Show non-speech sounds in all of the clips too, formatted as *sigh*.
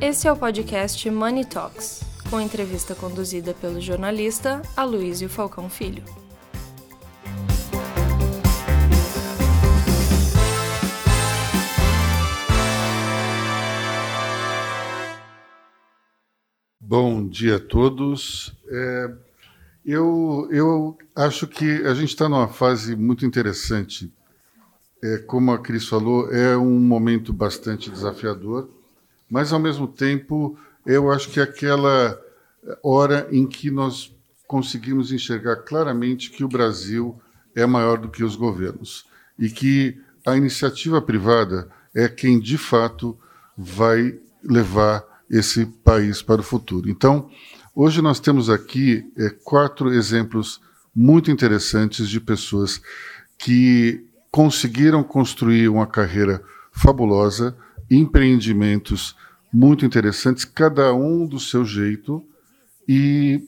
Esse é o podcast Money Talks, com entrevista conduzida pelo jornalista Aloysio Falcão Filho. Bom dia a todos. É, eu, eu acho que a gente está numa fase muito interessante. É, como a Cris falou, é um momento bastante desafiador, mas ao mesmo tempo eu acho que é aquela hora em que nós conseguimos enxergar claramente que o Brasil é maior do que os governos e que a iniciativa privada é quem de fato vai levar esse país para o futuro. Então, hoje nós temos aqui é, quatro exemplos muito interessantes de pessoas que conseguiram construir uma carreira fabulosa, empreendimentos muito interessantes, cada um do seu jeito, e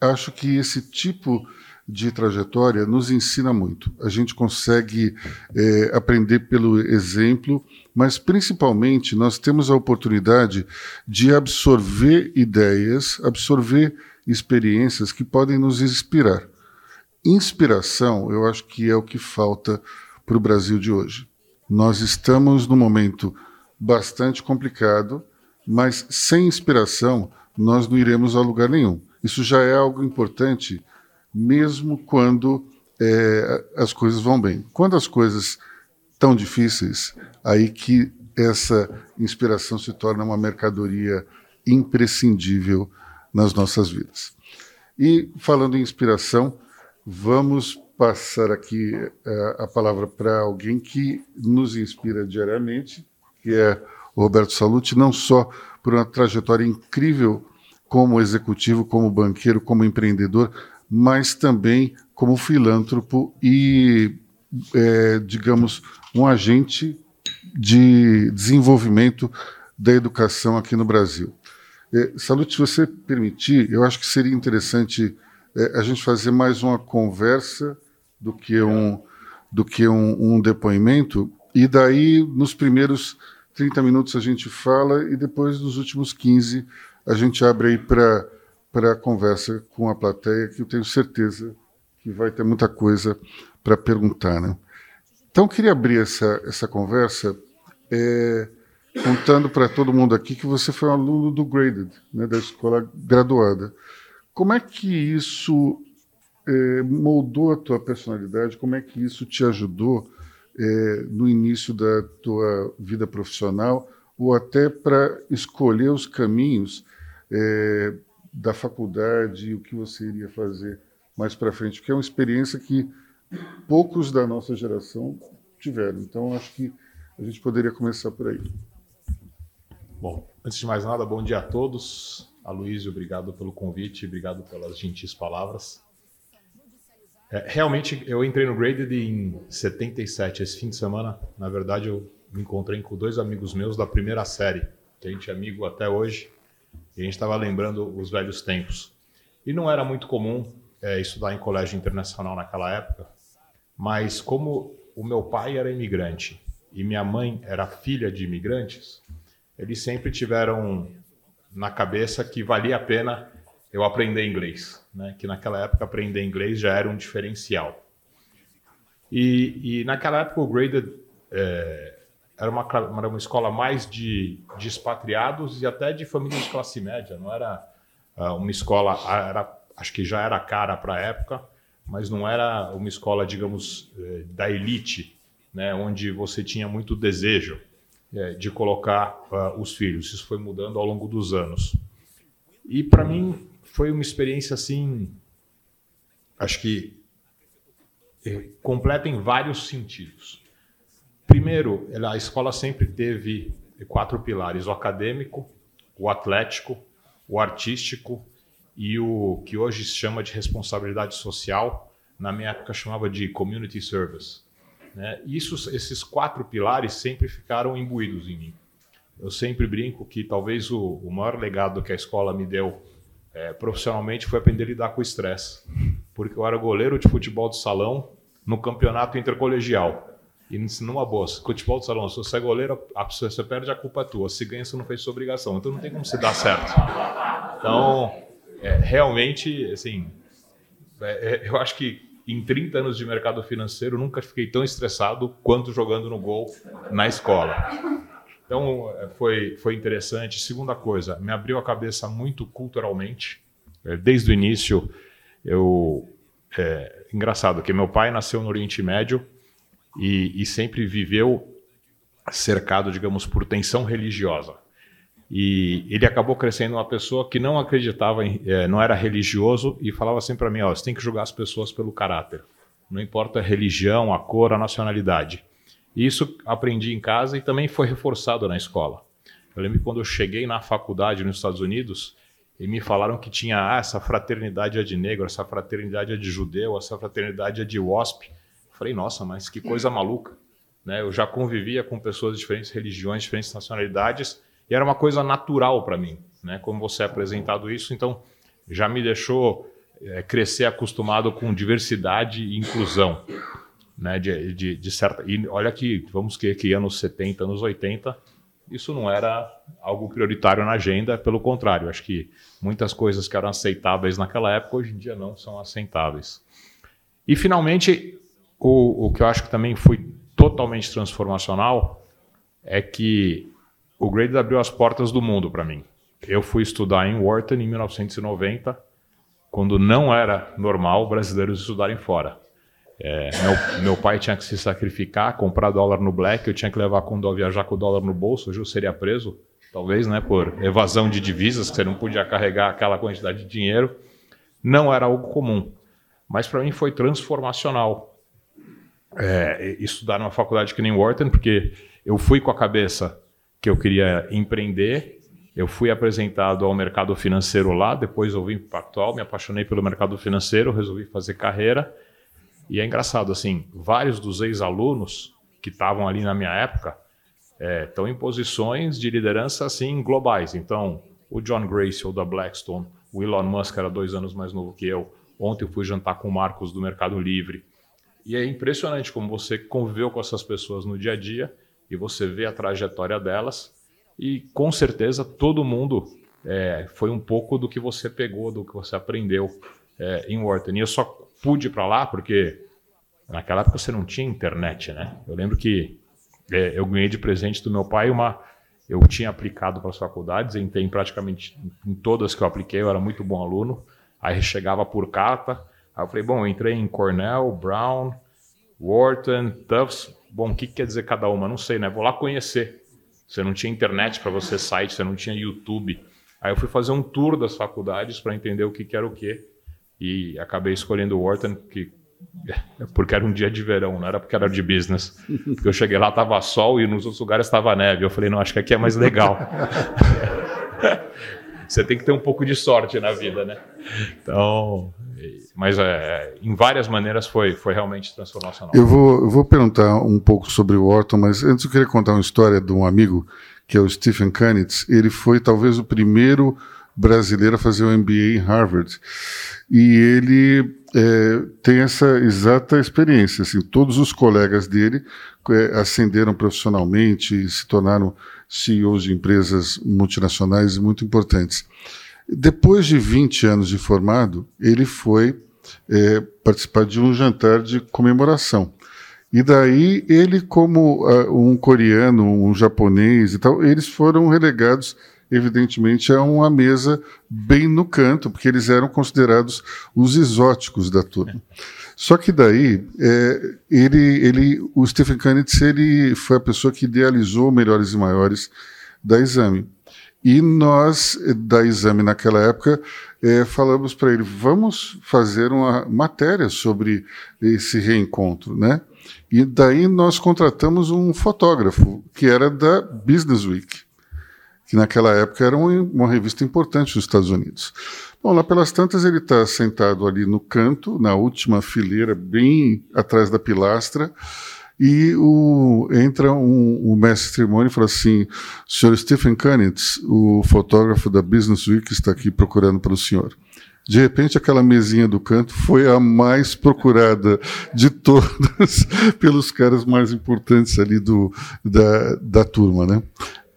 acho que esse tipo de trajetória nos ensina muito. A gente consegue é, aprender pelo exemplo, mas principalmente nós temos a oportunidade de absorver ideias, absorver experiências que podem nos inspirar. Inspiração, eu acho que é o que falta para o Brasil de hoje. Nós estamos num momento bastante complicado, mas sem inspiração nós não iremos a lugar nenhum. Isso já é algo importante mesmo quando é, as coisas vão bem. Quando as coisas estão difíceis, aí que essa inspiração se torna uma mercadoria imprescindível nas nossas vidas. E falando em inspiração, vamos passar aqui uh, a palavra para alguém que nos inspira diariamente, que é o Roberto Salute, não só por uma trajetória incrível como executivo, como banqueiro, como empreendedor, mas também como filântropo e, é, digamos, um agente de desenvolvimento da educação aqui no Brasil. É, Salute, se você permitir, eu acho que seria interessante é, a gente fazer mais uma conversa do que um, do que um, um depoimento, e daí, nos primeiros 30 minutos, a gente fala, e depois, nos últimos 15, a gente abre aí para para a conversa com a plateia, que eu tenho certeza que vai ter muita coisa para perguntar. Né? Então, queria abrir essa, essa conversa é, contando para todo mundo aqui que você foi um aluno do Graded, né, da escola graduada. Como é que isso é, moldou a tua personalidade? Como é que isso te ajudou é, no início da tua vida profissional ou até para escolher os caminhos é, da faculdade, o que você iria fazer mais para frente, porque é uma experiência que poucos da nossa geração tiveram. Então, acho que a gente poderia começar por aí. Bom, antes de mais nada, bom dia a todos. Aloysio, obrigado pelo convite, obrigado pelas gentis palavras. É, realmente, eu entrei no Graded em 77, esse fim de semana. Na verdade, eu me encontrei com dois amigos meus da primeira série, que a gente é amigo até hoje. E a gente estava lembrando os velhos tempos. E não era muito comum é, estudar em colégio internacional naquela época, mas como o meu pai era imigrante e minha mãe era filha de imigrantes, eles sempre tiveram na cabeça que valia a pena eu aprender inglês, né? que naquela época aprender inglês já era um diferencial. E, e naquela época o Graded é, era uma, era uma escola mais de, de expatriados e até de famílias de classe média. Não era uh, uma escola, era, acho que já era cara para a época, mas não era uma escola, digamos, eh, da elite, né, onde você tinha muito desejo é, de colocar uh, os filhos. Isso foi mudando ao longo dos anos. E para mim foi uma experiência assim, acho que eh, completa em vários sentidos. Primeiro, a escola sempre teve quatro pilares: o acadêmico, o atlético, o artístico e o que hoje se chama de responsabilidade social. Na minha época chamava de community service. Né? Isso, esses quatro pilares sempre ficaram imbuídos em mim. Eu sempre brinco que talvez o, o maior legado que a escola me deu é, profissionalmente foi aprender a lidar com o estresse, porque eu era goleiro de futebol de salão no campeonato intercolegial E numa boa, futebol de salão, se você é goleiro, a pessoa, você perde, a culpa é tua. Se ganha, você não fez sua obrigação. Então não tem como se dar certo. Então, é, realmente, assim, é, é, eu acho que em 30 anos de mercado financeiro, nunca fiquei tão estressado quanto jogando no gol na escola. Então, é, foi, foi interessante. Segunda coisa, me abriu a cabeça muito culturalmente. É, desde o início, eu. É, engraçado, que meu pai nasceu no Oriente Médio e, e sempre viveu cercado, digamos, por tensão religiosa. E ele acabou crescendo uma pessoa que não acreditava, em, é, não era religioso e falava sempre para mim: ó, você tem que julgar as pessoas pelo caráter. Não importa a religião, a cor, a nacionalidade. Isso aprendi em casa e também foi reforçado na escola. Eu lembro que quando eu cheguei na faculdade nos Estados Unidos, e me falaram que tinha ah, essa fraternidade é de negro, essa fraternidade é de judeu, essa fraternidade é de WASP. Eu falei, nossa, mas que coisa maluca. Né? Eu já convivia com pessoas de diferentes religiões, diferentes nacionalidades, e era uma coisa natural para mim, né? Como você é apresentado isso, então já me deixou é, crescer acostumado com diversidade e inclusão, né? De, de, de, certa e olha que vamos que que anos 70, anos 80, isso não era algo prioritário na agenda, pelo contrário, acho que muitas coisas que eram aceitáveis naquela época hoje em dia não são aceitáveis. E finalmente o, o que eu acho que também foi totalmente transformacional é que o Graded abriu as portas do mundo para mim. Eu fui estudar em Wharton em 1990, quando não era normal brasileiros estudarem fora. É, meu, meu, pai tinha que se sacrificar, comprar dólar no black, eu tinha que levar com dólar, viajar com o dólar no bolso, hoje eu seria preso, talvez, né, por evasão de divisas, que você não podia carregar aquela quantidade de dinheiro. Não era algo comum, mas para mim foi transformacional é, estudar numa faculdade que nem Wharton, porque eu fui com a cabeça que eu queria empreender. Eu fui apresentado ao mercado financeiro lá, depois eu vim para o Pactual, me apaixonei pelo mercado financeiro, resolvi fazer carreira. E é engraçado, assim, vários dos ex-alunos que estavam ali na minha época estão é, em posições de liderança assim globais. Então, o John Grace, ou da Blackstone, o Elon Musk era dois anos mais novo que eu. Ontem eu fui jantar com o Marcos do Mercado Livre. E é impressionante como você conviveu com essas pessoas no dia a dia e você vê a trajetória delas e com certeza todo mundo é, foi um pouco do que você pegou, do que você aprendeu é, em Wharton. E eu só pude ir para lá porque naquela época você não tinha internet, né? Eu lembro que é, eu ganhei de presente do meu pai uma eu tinha aplicado para as faculdades, entrei praticamente em todas que eu apliquei, eu era muito bom aluno. Aí chegava por carta, aí eu falei, bom, eu entrei em Cornell, Brown, Wharton, Tufts, Bom, o que quer dizer cada uma? Não sei, né? Vou lá conhecer. Você não tinha internet para você site, você não tinha YouTube. Aí eu fui fazer um tour das faculdades para entender o que, que era o que. E acabei escolhendo o Wharton, que porque era um dia de verão, não era porque era de business. Porque eu cheguei lá, tava sol e nos outros lugares estava neve. Eu falei, não, acho que aqui é mais legal. *laughs* Você tem que ter um pouco de sorte na vida, né? Então, mas é, em várias maneiras foi, foi realmente transformacional. Eu vou, eu vou perguntar um pouco sobre o Orton, mas antes eu queria contar uma história de um amigo, que é o Stephen Kanitz. Ele foi talvez o primeiro brasileiro a fazer o MBA em Harvard. E ele é, tem essa exata experiência. Assim, todos os colegas dele é, ascenderam profissionalmente, se tornaram CEOs de empresas multinacionais muito importantes. Depois de 20 anos de formado, ele foi é, participar de um jantar de comemoração. E daí ele, como uh, um coreano, um japonês e tal, eles foram relegados, evidentemente, a uma mesa bem no canto, porque eles eram considerados os exóticos da turma. Só que daí, é, ele, ele, o Stephen Kanitz, ele foi a pessoa que idealizou Melhores e Maiores da Exame. E nós, da Exame, naquela época, é, falamos para ele: vamos fazer uma matéria sobre esse reencontro, né? E daí nós contratamos um fotógrafo, que era da Business Week, que naquela época era uma, revista importante nos Estados Unidos. Bom, lá pelas tantas ele está sentado ali no canto, na última fileira, bem atrás da pilastra, e o, entra um, um mestre de cerimônia e fala assim: Sr. Stephen Kanitz, o fotógrafo da Business Week, está aqui procurando pelo senhor. de repente aquela mesinha do canto foi a mais procurada de todas *laughs* pelos caras mais importantes ali do, da, da turma, né?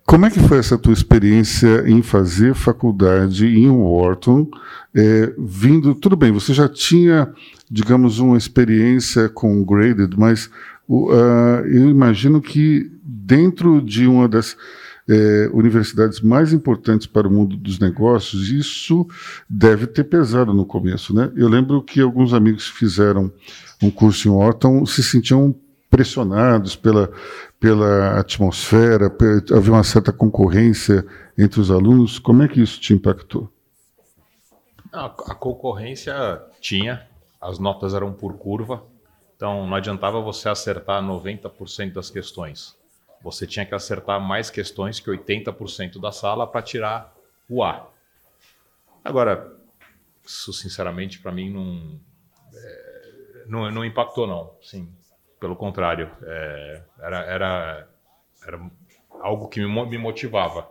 Como é que foi essa tua experiência em fazer faculdade em Wharton, é, vindo, tudo bem, você já tinha, digamos, uma experiência com Graded, mas uh, eu imagino que dentro de uma das é, universidades mais importantes para o mundo dos negócios, isso deve ter pesado no começo, né? Eu lembro que alguns amigos que fizeram um curso em Wharton se sentiam pressionados pela, pela atmosfera, havia uma certa concorrência entre os alunos. Como é que isso te impactou? A, concorrência tinha, as notas eram por curva, então não adiantava você acertar 90% das questões você tinha que acertar mais questões que 80% da sala para tirar o A. Agora, isso sinceramente para mim não, é, não, não impactou não, sim, pelo contrário, é, era, era, era algo que me, me motivava,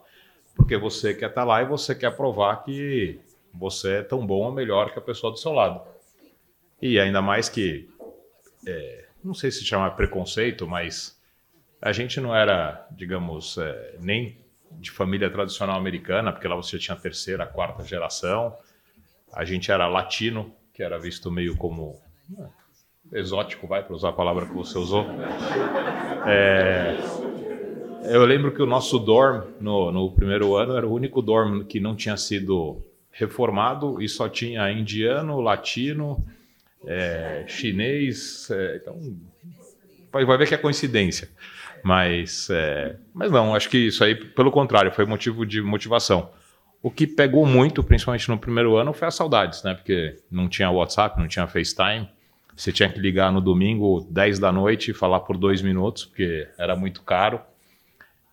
porque você quer estar tá lá e você quer provar que você é tão bom ou melhor que a pessoa do seu lado. E ainda mais que, é, não sei se chama preconceito, mas a gente não era, digamos, é, nem de família tradicional americana, porque lá você tinha a terceira, a quarta geração. A gente era latino, que era visto meio como é, exótico, vai, para usar a palavra que você usou. É, eu lembro que o nosso dorm no, no primeiro ano era o único dorm que não tinha sido reformado e só tinha indiano, latino, é, chinês. É, então, vai ver que é coincidência. Mas, é, mas não, acho que isso aí, pelo contrário, foi motivo de motivação. O que pegou muito, principalmente no primeiro ano, foi as saudades, né? Porque não tinha WhatsApp, não tinha FaceTime. Você tinha que ligar no domingo, 10 da noite, e falar por dois minutos, porque era muito caro.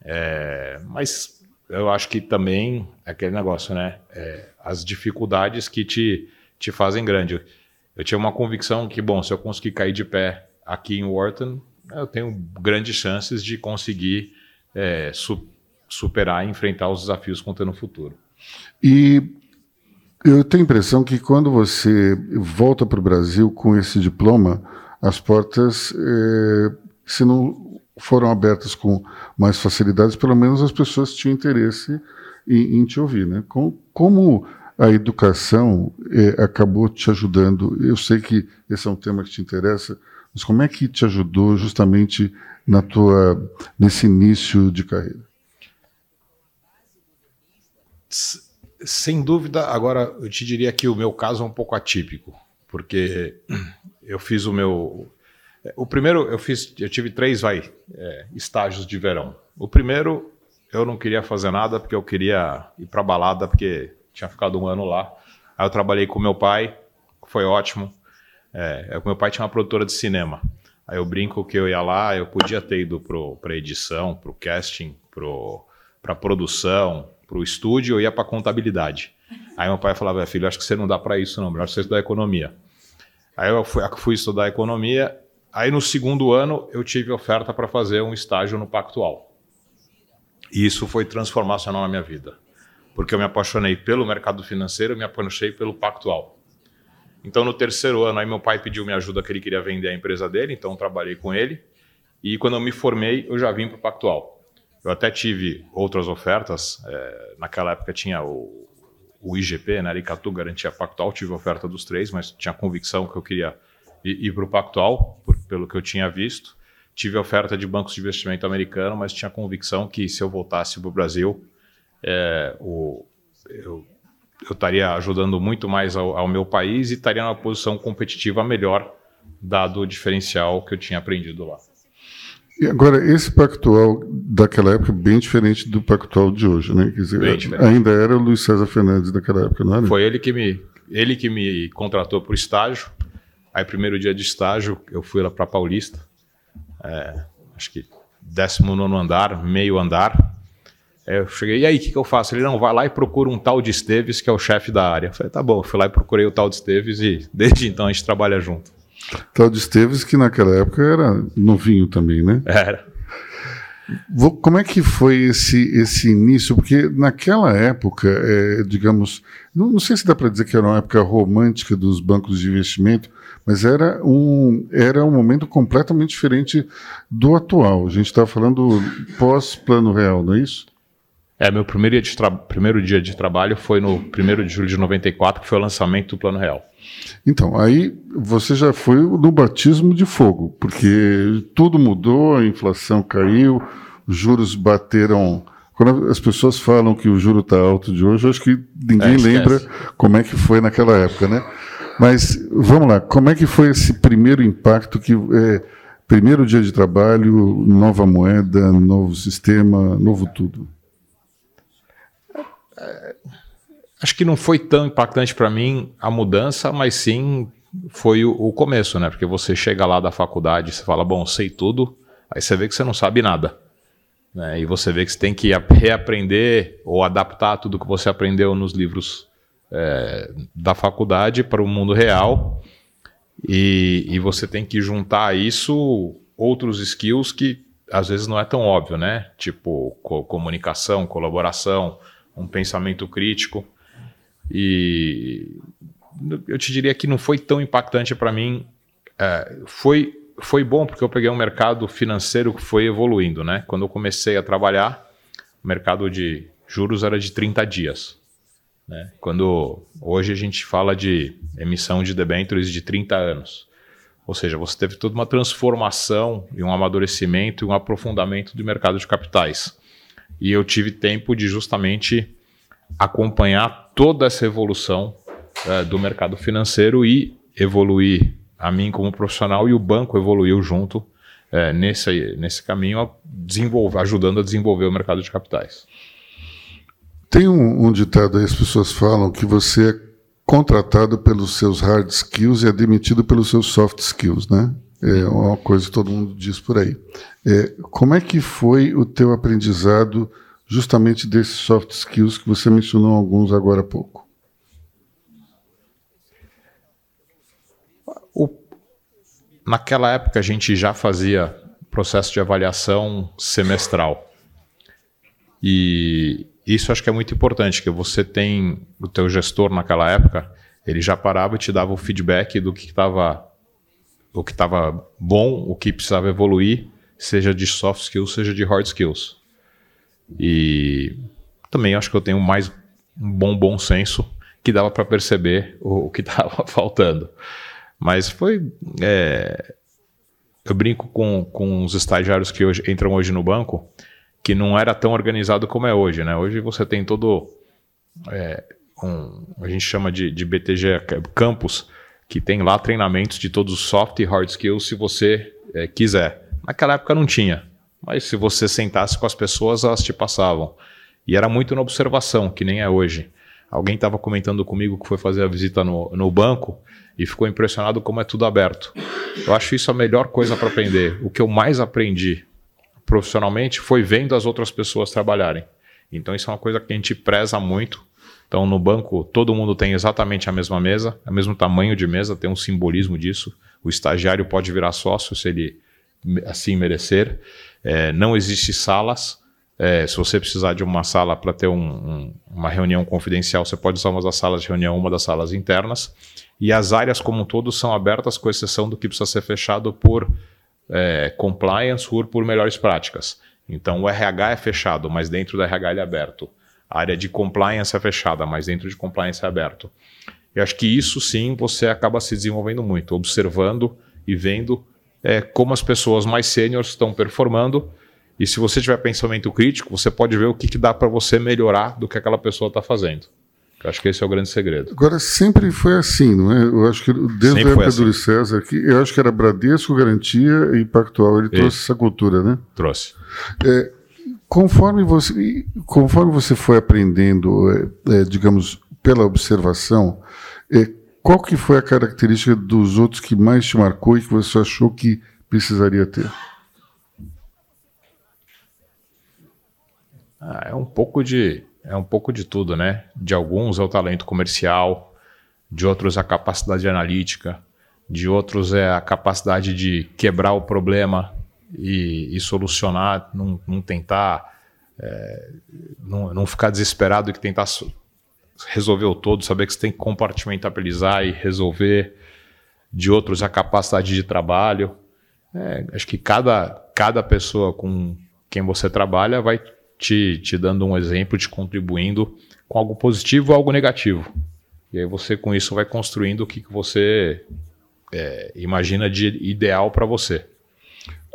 É, mas eu acho que também é aquele negócio, né? É, as dificuldades que te, te fazem grande. Eu tinha uma convicção que, bom, se eu conseguir cair de pé aqui em Wharton, eu tenho grandes chances de conseguir é, su superar e enfrentar os desafios que vão ter no futuro. E eu tenho a impressão que quando você volta para o Brasil com esse diploma, as portas, é, se não foram abertas com mais facilidades, pelo menos as pessoas tinham interesse em, em te ouvir. Né? Com, como a educação é, acabou te ajudando? Eu sei que esse é um tema que te interessa, mas como é que te ajudou justamente na tua nesse início de carreira? Sem dúvida, agora eu te diria que o meu caso é um pouco atípico, porque eu fiz o meu o primeiro eu fiz, eu tive três vai é, estágios de verão. O primeiro eu não queria fazer nada porque eu queria ir para balada porque tinha ficado um ano lá. Aí eu trabalhei com meu pai, foi ótimo. É, é meu pai tinha uma produtora de cinema. Aí eu brinco que eu ia lá, eu podia ter ido para edição, para o casting, para produção, para o estúdio, eu ia para contabilidade. Aí meu pai falava, filho, acho que você não dá para isso não, melhor você estudar economia. Aí eu fui, fui estudar economia, aí no segundo ano eu tive oferta para fazer um estágio no Pactual. E isso foi transformacional na minha vida, porque eu me apaixonei pelo mercado financeiro, me apaixonei pelo Pactual. Então, no terceiro ano, aí meu pai pediu minha ajuda que ele queria vender a empresa dele, então trabalhei com ele. E quando eu me formei, eu já vim para o Pactual. Eu até tive outras ofertas. É, naquela época tinha o, o IGP, né? Aricatu garantia Pactual. Tive oferta dos três, mas tinha convicção que eu queria ir, ir para o Pactual, por, pelo que eu tinha visto. Tive oferta de bancos de investimento americano, mas tinha convicção que se eu voltasse para o Brasil, é, o, eu eu estaria ajudando muito mais ao, ao, meu país e estaria numa posição competitiva melhor, dado o diferencial que eu tinha aprendido lá. E agora, esse pactual daquela época é bem diferente do pactual de hoje, né? Quer dizer, ainda era o Luiz César Fernandes daquela época, não era? Foi ele que me, ele que me contratou para o estágio. Aí, primeiro dia de estágio, eu fui lá para Paulista, é, acho que 19 andar, meio andar, eu cheguei, e aí, o que, que, eu faço? Ele não vai lá e procura um tal de Esteves, que é o chefe da área. Eu falei, tá bom, eu fui lá e procurei o tal de Esteves e desde então a gente trabalha junto. Tal de Esteves, que naquela época era novinho também, né? Era. Como é que foi esse, esse início? Porque naquela época, é, digamos, não, não, sei se dá para dizer que era uma época romântica dos bancos de investimento, mas era um, era um momento completamente diferente do atual. A gente está falando pós-plano real, não é isso? É, meu primeiro dia, de primeiro dia de trabalho foi no 1 de julho de 94, que foi o lançamento do Plano Real. Então, aí você já foi no batismo de fogo, porque tudo mudou, a inflação caiu, os juros bateram. Quando as pessoas falam que o juro está alto de hoje, eu acho que ninguém é, lembra como é que foi naquela época, né? Mas vamos lá, como é que foi esse primeiro impacto que é, primeiro dia de trabalho, nova moeda, novo sistema, novo tudo? Acho que não foi tão impactante para mim a mudança, mas sim foi o, o, começo, né? Porque você chega lá da faculdade, você fala, bom, sei tudo, aí você vê que você não sabe nada. Né? E você vê que você tem que reaprender ou adaptar tudo que você aprendeu nos livros é, da faculdade para o mundo real. E, e você tem que juntar a isso outros skills que às vezes não é tão óbvio, né? Tipo co comunicação, colaboração, um pensamento crítico. E eu te diria que não foi tão impactante para mim. É, foi, foi bom porque eu peguei um mercado financeiro que foi evoluindo, né? Quando eu comecei a trabalhar, o mercado de juros era de 30 dias. Né? Quando hoje a gente fala de emissão de debêntures de 30 anos. Ou seja, você teve toda uma transformação e um amadurecimento e um aprofundamento do mercado de capitais. E eu tive tempo de justamente acompanhar toda essa evolução é, do mercado financeiro e evoluir a mim como profissional e o banco evoluiu junto é, nesse, nesse caminho, a ajudando a desenvolver o mercado de capitais. Tem um, um ditado aí, as pessoas falam que você é contratado pelos seus hard skills e é demitido pelos seus soft skills, né? É uma coisa que todo mundo diz por aí. É, como é que foi o teu aprendizado justamente desses soft skills que você mencionou alguns agora há pouco? O, naquela época a gente já fazia processo de avaliação semestral. E isso acho que é muito importante, que você tem o teu gestor naquela época, ele já parava e te dava o feedback do que estava o que estava bom, o que precisava evoluir, seja de soft skills, seja de hard skills. E também acho que eu tenho mais um bom bom senso que dava para perceber o, o que *laughs* estava faltando. Mas foi. É, eu brinco com, com os estagiários que hoje, entram hoje no banco, que não era tão organizado como é hoje. Né? Hoje você tem todo. É, um, a gente chama de, de BTG Campus, que tem lá treinamentos de todos os soft e hard skills se você é, quiser. Naquela época não tinha. Mas se você sentasse com as pessoas, elas te passavam. E era muito na observação, que nem é hoje. Alguém estava comentando comigo que foi fazer a visita no, no banco e ficou impressionado como é tudo aberto. Eu acho isso a melhor coisa para aprender. O que eu mais aprendi profissionalmente foi vendo as outras pessoas trabalharem. Então isso é uma coisa que a gente preza muito. Então no banco todo mundo tem exatamente a mesma mesa, o mesmo tamanho de mesa, tem um simbolismo disso. O estagiário pode virar sócio se ele assim merecer. É, não existe salas. É, se você precisar de uma sala para ter um, um, uma reunião confidencial, você pode usar uma das salas de reunião, uma das salas internas. E as áreas como um todo são abertas, com exceção do que precisa ser fechado por é, compliance ou por melhores práticas. Então o RH é fechado, mas dentro do RH ele é aberto. A área de compliance é fechada, mas dentro de compliance é aberto. Eu acho que isso sim você acaba se desenvolvendo muito, observando e vendo é, como as pessoas mais sêniores estão performando. E se você tiver pensamento crítico, você pode ver o que, que dá para você melhorar do que aquela pessoa está fazendo. Eu acho que esse é o grande segredo. Agora, sempre foi assim, não é? Eu acho que desde sempre a época assim. do César, que eu acho que era Bradesco, Garantia e Pactual. Ele trouxe essa cultura, né? Trouxe. É, conforme, você, conforme você foi aprendendo, é, é, digamos, pela observação, é, qual que foi a característica dos outros que mais te marcou e que você achou que precisaria ter? Ah, é um pouco de é um pouco de tudo, né? De alguns é o talento comercial, de outros a capacidade analítica, de outros é a capacidade de quebrar o problema e, e solucionar, não, não tentar, é, não, não ficar desesperado e tentar resolver o todo, saber que você tem que compartimentalizar e resolver de outros a capacidade de trabalho. É, acho que cada, cada pessoa com quem você trabalha vai te, te dando um exemplo, te contribuindo com algo positivo ou algo negativo. E aí você com isso vai construindo o que, que você é, imagina de ideal para você.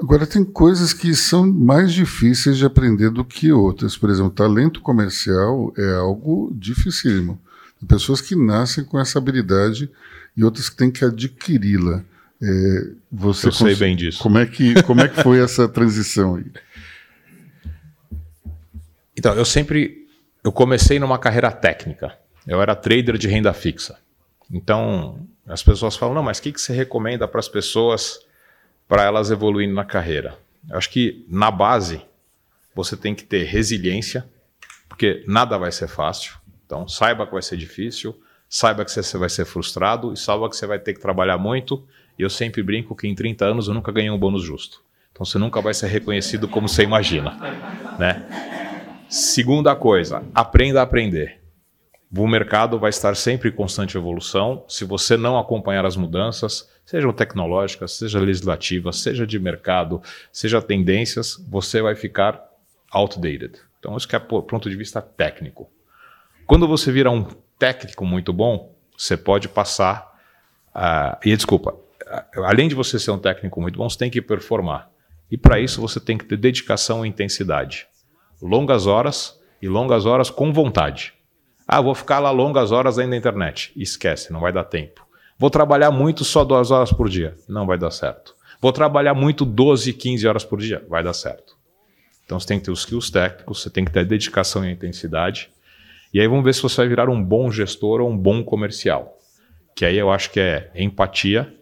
Agora, tem coisas que são mais difíceis de aprender do que outras. Por exemplo, talento comercial é algo dificílimo. Tem pessoas que nascem com essa habilidade e outras que têm que adquiri-la. É, você Eu sei bem disso. Como é, que, como é que foi essa transição aí? Então, eu sempre eu comecei numa carreira técnica. Eu era trader de renda fixa. Então, as pessoas falam, não, mas o que, que você recomenda para as pessoas para elas evoluindo na carreira? Eu acho que na base você tem que ter resiliência, porque nada vai ser fácil. Então, saiba que vai ser difícil, saiba que você vai ser frustrado e saiba que você vai ter que trabalhar muito. E eu sempre brinco que em 30 anos eu nunca ganhei um bônus justo. Então, você nunca vai ser reconhecido como você imagina, né? Segunda coisa, aprenda a aprender. O mercado vai estar sempre em constante evolução. Se você não acompanhar as mudanças, sejam tecnológicas, seja legislativas, seja de mercado, seja tendências, você vai ficar outdated. Então, isso que é ponto de vista técnico. Quando você vira um técnico muito bom, você pode passar. Uh, e desculpa, uh, além de você ser um técnico muito bom, você tem que performar. E para isso você tem que ter dedicação e intensidade. Longas horas e longas horas com vontade. Ah, vou ficar lá longas horas ainda na internet. Esquece, não vai dar tempo. Vou trabalhar muito só duas horas por dia. Não vai dar certo. Vou trabalhar muito 12, 15 horas por dia. Vai dar certo. Então você tem que ter os skills técnicos, você tem que ter dedicação e intensidade. E aí vamos ver se você vai virar um bom gestor ou um bom comercial. Que aí eu acho que é empatia,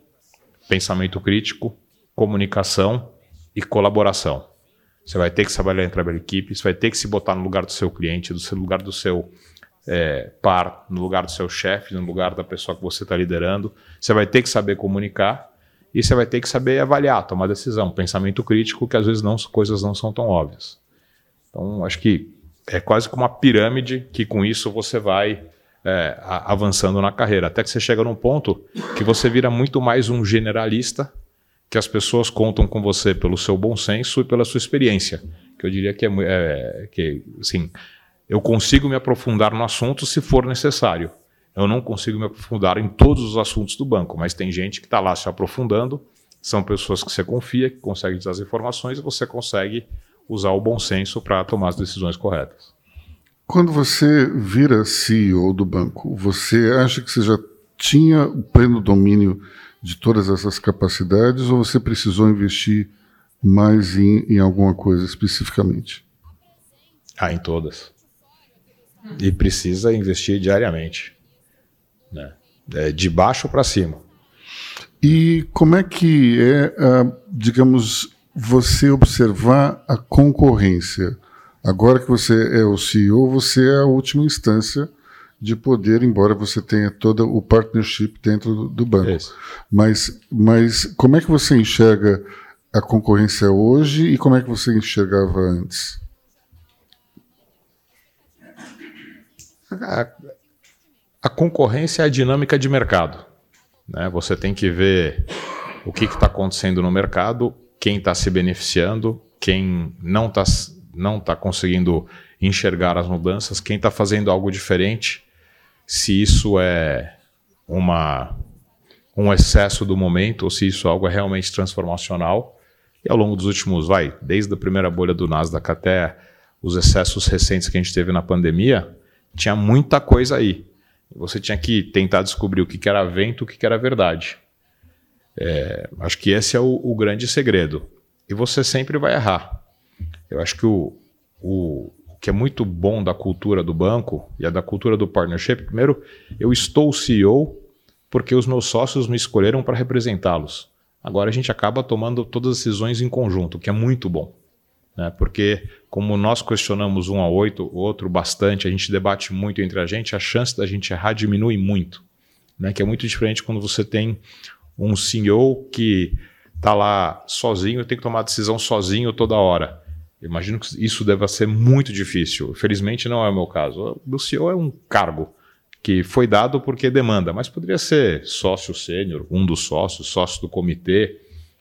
pensamento crítico, comunicação e colaboração. Você vai ter que trabalhar em trabalho equipe, você vai ter que se botar no lugar do seu cliente, do lugar do seu é, par no lugar do seu chefe, no lugar da pessoa que você está liderando. Você vai ter que saber comunicar e você vai ter que saber avaliar, tomar decisão, pensamento crítico, que às vezes não, coisas não são tão óbvias. Então, acho que é quase como uma pirâmide que com isso você vai é, avançando na carreira, até que você chega num ponto que você vira muito mais um generalista, que as pessoas contam com você pelo seu bom senso e pela sua experiência, que eu diria que é, é que, assim, eu consigo me aprofundar no assunto se for necessário. Eu não consigo me aprofundar em todos os assuntos do banco, mas tem gente que está lá se aprofundando. São pessoas que você confia, que conseguem dizer as informações e você consegue usar o bom senso para tomar as decisões corretas. Quando você vira CEO do banco, você acha que você já tinha o pleno domínio de todas essas capacidades ou você precisou investir mais em, em alguma coisa especificamente? Ah, em todas e precisa investir diariamente, né? É de baixo para cima. E como é que é, digamos, você observar a concorrência? Agora que você é o CEO, você é a última instância de poder, embora você tenha todo o partnership dentro do, do banco. Isso. Mas, mas como é que você enxerga a concorrência hoje e como é que você enxergava antes? A, a concorrência é a dinâmica de mercado. Né? Você tem que ver o que está acontecendo no mercado, quem está se beneficiando, quem não está não tá conseguindo enxergar as mudanças, quem está fazendo algo diferente, se isso é uma, um excesso do momento ou se isso é algo realmente transformacional. E ao longo dos últimos, vai, desde a primeira bolha do Nasdaq até os excessos recentes que a gente teve na pandemia, tinha muita coisa aí. Você tinha que tentar descobrir o que, era vento, o que, era verdade. É, acho que esse é o, o, grande segredo. E você sempre vai errar. Eu acho que o, o, o que é muito bom da cultura do banco e a da cultura do partnership, primeiro, eu estou CEO porque os meus sócios me escolheram para representá-los. Agora a gente acaba tomando todas as decisões em conjunto, que é muito bom. Né? Porque, como nós questionamos um a oito, outro bastante, a gente debate muito entre a gente, a chance da gente errar diminui muito. Né? Que é muito diferente quando você tem um CEO que tá lá sozinho, tem que tomar decisão sozinho toda hora. Eu imagino que isso deva ser muito difícil. Felizmente não é o meu caso. O CEO é um cargo que foi dado porque demanda, mas poderia ser sócio sênior, um dos sócios, sócio do comitê.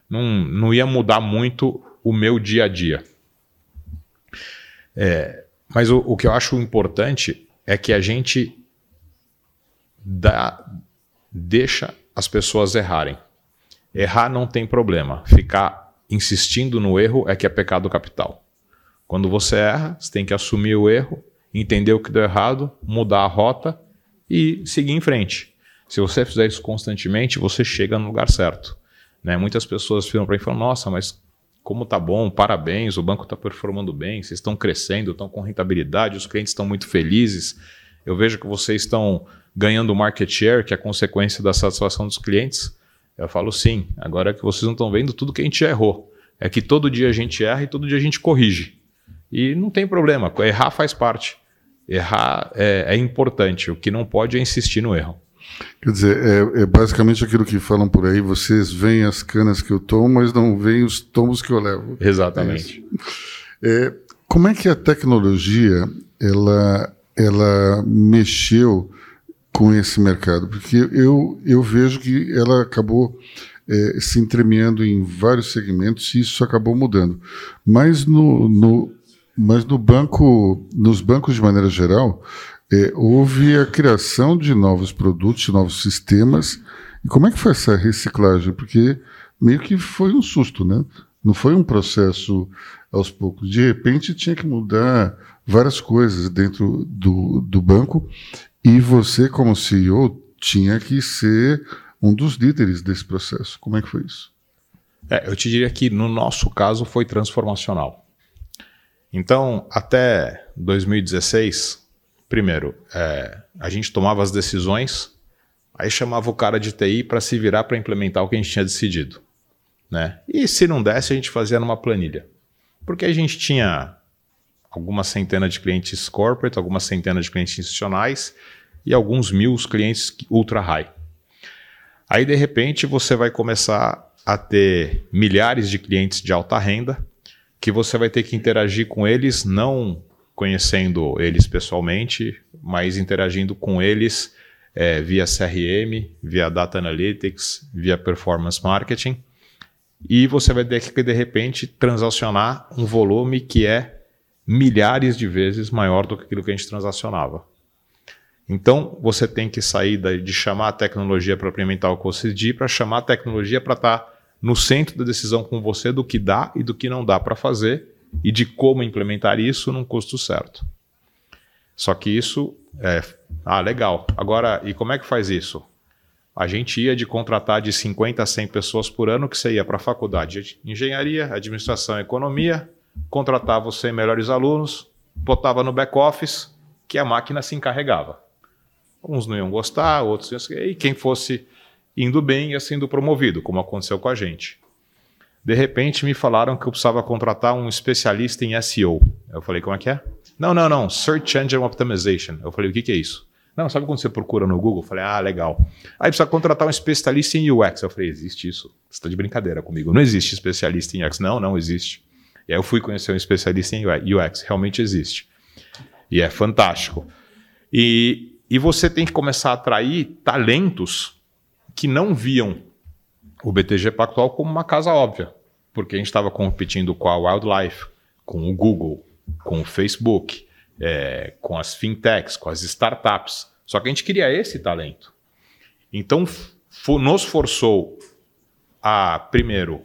Não, não ia mudar muito o meu dia a dia. É, mas o, o que eu acho importante é que a gente dá, deixa as pessoas errarem. Errar não tem problema. Ficar insistindo no erro é que é pecado capital. Quando você erra, você tem que assumir o erro, entender o que deu errado, mudar a rota e seguir em frente. Se você fizer isso constantemente, você chega no lugar certo. Né? Muitas pessoas viram para mim e falam: Nossa, mas como tá bom, parabéns, o banco está performando bem, vocês estão crescendo, estão com rentabilidade, os clientes estão muito felizes. Eu vejo que vocês estão ganhando market share, que é consequência da satisfação dos clientes. Eu falo sim, agora é que vocês não estão vendo tudo que a gente errou. É que todo dia a gente erra e todo dia a gente corrige. E não tem problema, errar faz parte. Errar é, é importante, o que não pode é insistir no erro. Quer dizer, é, é, basicamente aquilo que falam por aí: vocês veem as canas que eu tomo, mas não veem os tomos que eu levo. Exatamente. É, como é que a tecnologia ela, ela mexeu com esse mercado? Porque eu, eu vejo que ela acabou é, se entremeando em vários segmentos e isso acabou mudando. Mas no, no, mas no banco, nos bancos de maneira geral, é, houve a criação de novos produtos, novos sistemas. E como é que foi essa reciclagem? Porque meio que foi um susto, né? Não foi um processo aos poucos. De repente tinha que mudar várias coisas dentro do, do banco e você, como CEO, tinha que ser um dos líderes desse processo. Como é que foi isso? É, eu te diria que no nosso caso foi transformacional. Então, até 2016, primeiro, é, a gente tomava as decisões, aí chamava o cara de TI para se virar para implementar o que a gente tinha decidido. Né? E se não desse, a gente fazia numa planilha. Porque a gente tinha algumas centenas de clientes corporate, algumas centenas de clientes institucionais e alguns mil clientes ultra high. Aí, de repente, você vai começar a ter milhares de clientes de alta renda que você vai ter que interagir com eles, não conhecendo eles pessoalmente, mas interagindo com eles é, via CRM, via Data Analytics, via Performance Marketing. E você vai ter que, de repente, transacionar um volume que é milhares de vezes maior do que aquilo que a gente transacionava. Então, você tem que sair de chamar a tecnologia para implementar o diz, para chamar a tecnologia para estar tá no centro da decisão com você do que dá e do que não dá para fazer e de como implementar isso num custo certo. Só que isso é. Ah, legal. Agora, e como é que faz isso? A gente ia de contratar de 50 a 100 pessoas por ano, que você ia para a faculdade de engenharia, administração, economia, contratava os 100 melhores alunos, botava no back-office, que a máquina se encarregava. Uns não iam gostar, outros iam... E quem fosse indo bem ia sendo promovido, como aconteceu com a gente. De repente me falaram que eu precisava contratar um especialista em SEO. Eu falei, como é que é? Não, não, não, Search Engine Optimization. Eu falei, o que, que é isso? Não, sabe quando você procura no Google? Eu falei, ah, legal. Aí precisa contratar um especialista em UX. Eu falei, existe isso? Você está de brincadeira comigo. Não existe especialista em UX. Não, não existe. E aí eu fui conhecer um especialista em UX. Realmente existe. E é fantástico. E, e você tem que começar a atrair talentos que não viam o BTG Pactual como uma casa óbvia, porque a gente estava competindo com a Wildlife, com o Google, com o Facebook, é, com as fintechs, com as startups. Só que a gente queria esse talento. Então, nos forçou a, primeiro,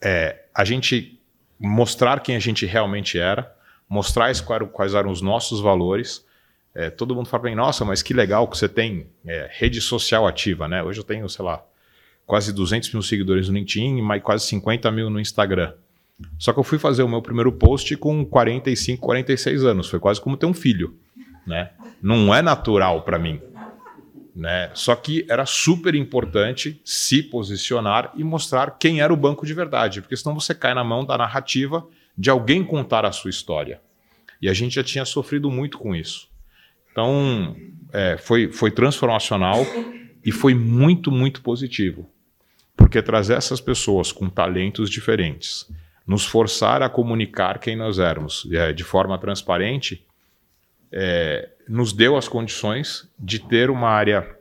é, a gente mostrar quem a gente realmente era, mostrar quais eram os nossos valores é, todo mundo fala para mim, nossa, mas que legal que você tem é, rede social ativa, né? Hoje eu tenho, sei lá, quase 200 mil seguidores no LinkedIn e quase 50 mil no Instagram. Só que eu fui fazer o meu primeiro post com 45, 46 anos. Foi quase como ter um filho, né? Não é natural para mim, né? Só que era super importante se posicionar e mostrar quem era o banco de verdade, porque senão você cai na mão da narrativa de alguém contar a sua história. E a gente já tinha sofrido muito com isso. Então, é, foi, foi transformacional e foi muito, muito positivo. Porque trazer essas pessoas com talentos diferentes, nos forçar a comunicar quem nós éramos é, de forma transparente, é, nos deu as condições de ter uma área.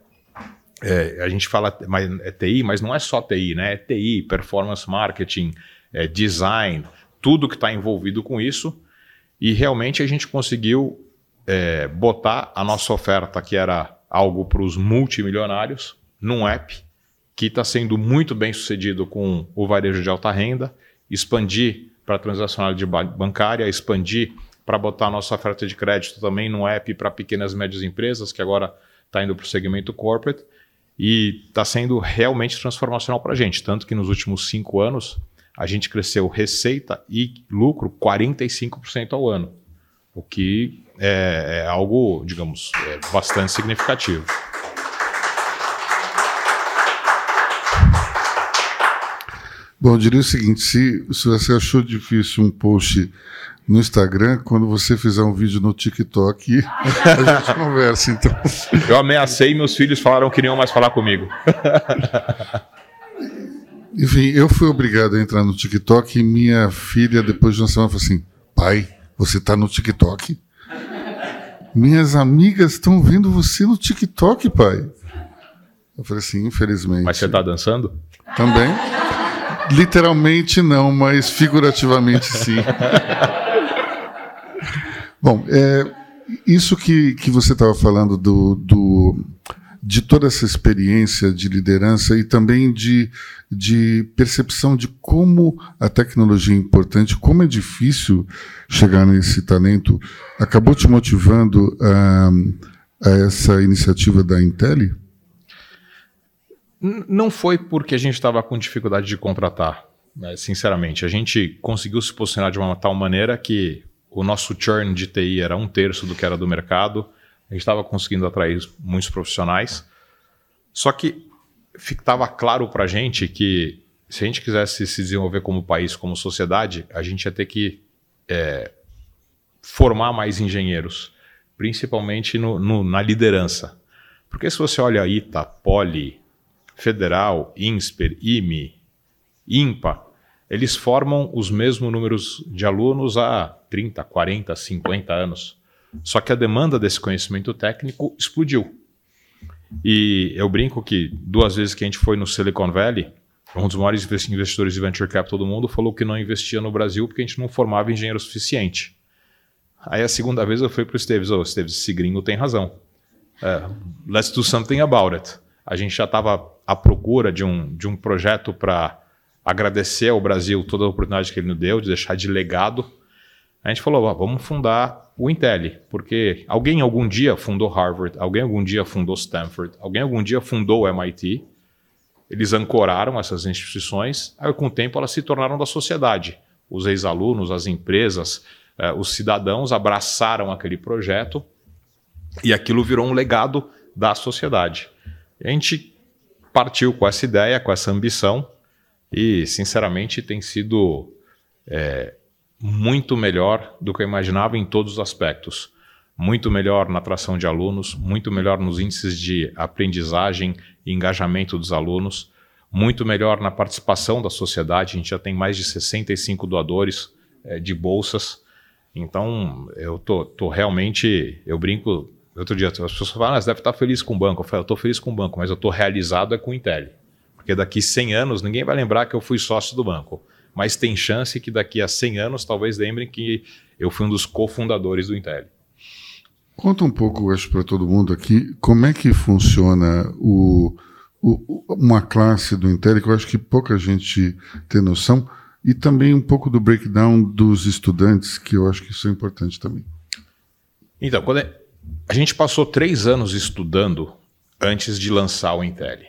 É, a gente fala mas é TI, mas não é só TI, né? É TI, performance marketing, é design, tudo que está envolvido com isso. E realmente a gente conseguiu botar a nossa oferta, que era algo para os multimilionários, num app que está sendo muito bem sucedido com o varejo de alta renda, expandir para a transacionalidade bancária, expandir para botar nossa oferta de crédito também no app para pequenas e médias empresas, que agora está indo para o segmento corporate, e está sendo realmente transformacional para a gente. Tanto que nos últimos cinco anos a gente cresceu receita e lucro 45% ao ano, o que é, é algo, digamos, é bastante significativo. Bom, eu diria o seguinte: se, se você achou difícil um post no Instagram, quando você fizer um vídeo no TikTok, *laughs* a gente conversa, então. Eu ameacei e meus filhos falaram que não mais falar comigo. *laughs* Enfim, eu fui obrigado a entrar no TikTok e minha filha, depois de uma semana, falou assim: pai, você está no TikTok? Minhas amigas estão vendo você no TikTok, pai. Eu falei assim, infelizmente. Mas você está dançando? Também. Literalmente não, mas figurativamente sim. Bom, é, isso que, que você estava falando do, do, de toda essa experiência de liderança e também de, de percepção de como a tecnologia é importante, como é difícil chegar nesse talento, acabou te motivando a, a essa iniciativa da Intel? Não foi porque a gente estava com dificuldade de contratar, né, sinceramente. A gente conseguiu se posicionar de uma tal maneira que o nosso churn de TI era um terço do que era do mercado, a gente estava conseguindo atrair muitos profissionais. Só que estava claro para a gente que se a gente quisesse se desenvolver como país, como sociedade, a gente ia ter que é, formar mais engenheiros, principalmente no, no, na liderança. Porque se você olha a ITA, Poli, Federal, INSPER, IME, IMPA, eles formam os mesmos números de alunos há 30, 40, 50 anos. Só que a demanda desse conhecimento técnico explodiu. E eu brinco que duas vezes que a gente foi no Silicon Valley, um dos maiores investidores de venture capital do mundo falou que não investia no Brasil porque a gente não formava engenheiro suficiente. Aí a segunda vez eu fui para o Esteves, ô oh, Esteves, esse gringo tem razão. Uh, let's do something about it. A gente já estava à procura de um, de um projeto para agradecer ao Brasil toda a oportunidade que ele nos deu, de deixar de legado. A gente falou, vamos fundar o Intel, porque alguém algum dia fundou Harvard, alguém algum dia fundou Stanford, alguém algum dia fundou o MIT. Eles ancoraram essas instituições, aí com o tempo elas se tornaram da sociedade. Os ex-alunos, as empresas, eh, os cidadãos abraçaram aquele projeto e aquilo virou um legado da sociedade. A gente partiu com essa ideia, com essa ambição, e, sinceramente, tem sido é, muito melhor do que eu imaginava em todos os aspectos. Muito melhor na atração de alunos, muito melhor nos índices de aprendizagem e engajamento dos alunos, muito melhor na participação da sociedade. A gente já tem mais de 65 doadores é, de bolsas. Então, eu tô, tô realmente, eu brinco. Outro dia, as pessoas falam, ah, você deve estar feliz com o banco. Eu falo, eu estou feliz com o banco, mas eu estou realizado é com o Intel. Porque daqui 100 anos ninguém vai lembrar que eu fui sócio do banco. Mas tem chance que daqui a 100 anos talvez lembrem que eu fui um dos cofundadores do Intel. Conta um pouco, acho, para todo mundo aqui, como é que funciona o, o, uma classe do Intel, que eu acho que pouca gente tem noção, e também um pouco do breakdown dos estudantes, que eu acho que isso é importante também. Então, quando é, a gente passou três anos estudando antes de lançar o Intel.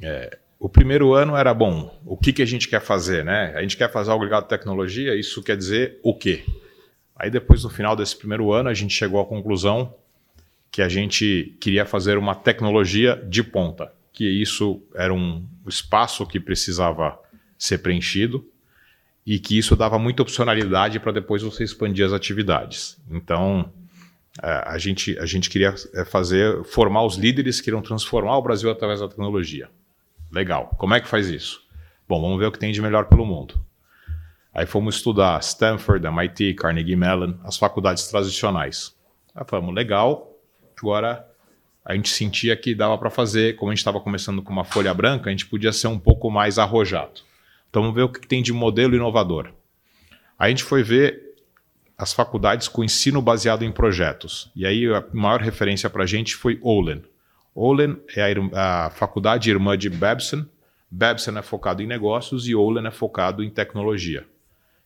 É, o primeiro ano era bom. O que, que a gente quer fazer, né? A gente quer fazer algo ligado à tecnologia, isso quer dizer o quê? Aí depois, no final desse primeiro ano, a gente chegou à conclusão que a gente queria fazer uma tecnologia de ponta, que isso era um espaço que precisava ser preenchido e que isso dava muita opcionalidade para depois você expandir as atividades. Então, a gente, a gente queria é, fazer, formar os líderes que iriam transformar o Brasil através da tecnologia. Legal. Como é que faz isso? Bom, vamos ver o que tem de melhor pelo mundo. Aí fomos estudar Stanford, MIT, Carnegie Mellon, as faculdades tradicionais. Aí falamos, legal, agora a gente sentia que dava para fazer, como a gente estava começando com uma folha branca, a gente podia ser um pouco mais arrojado. Então vamos ver o que tem de modelo inovador. Aí a gente foi ver as faculdades com ensino baseado em projetos. E aí a maior referência para a gente foi Olen. Olen é a, a, faculdade irmã de Babson. Babson é focado em negócios e Olen é focado em tecnologia,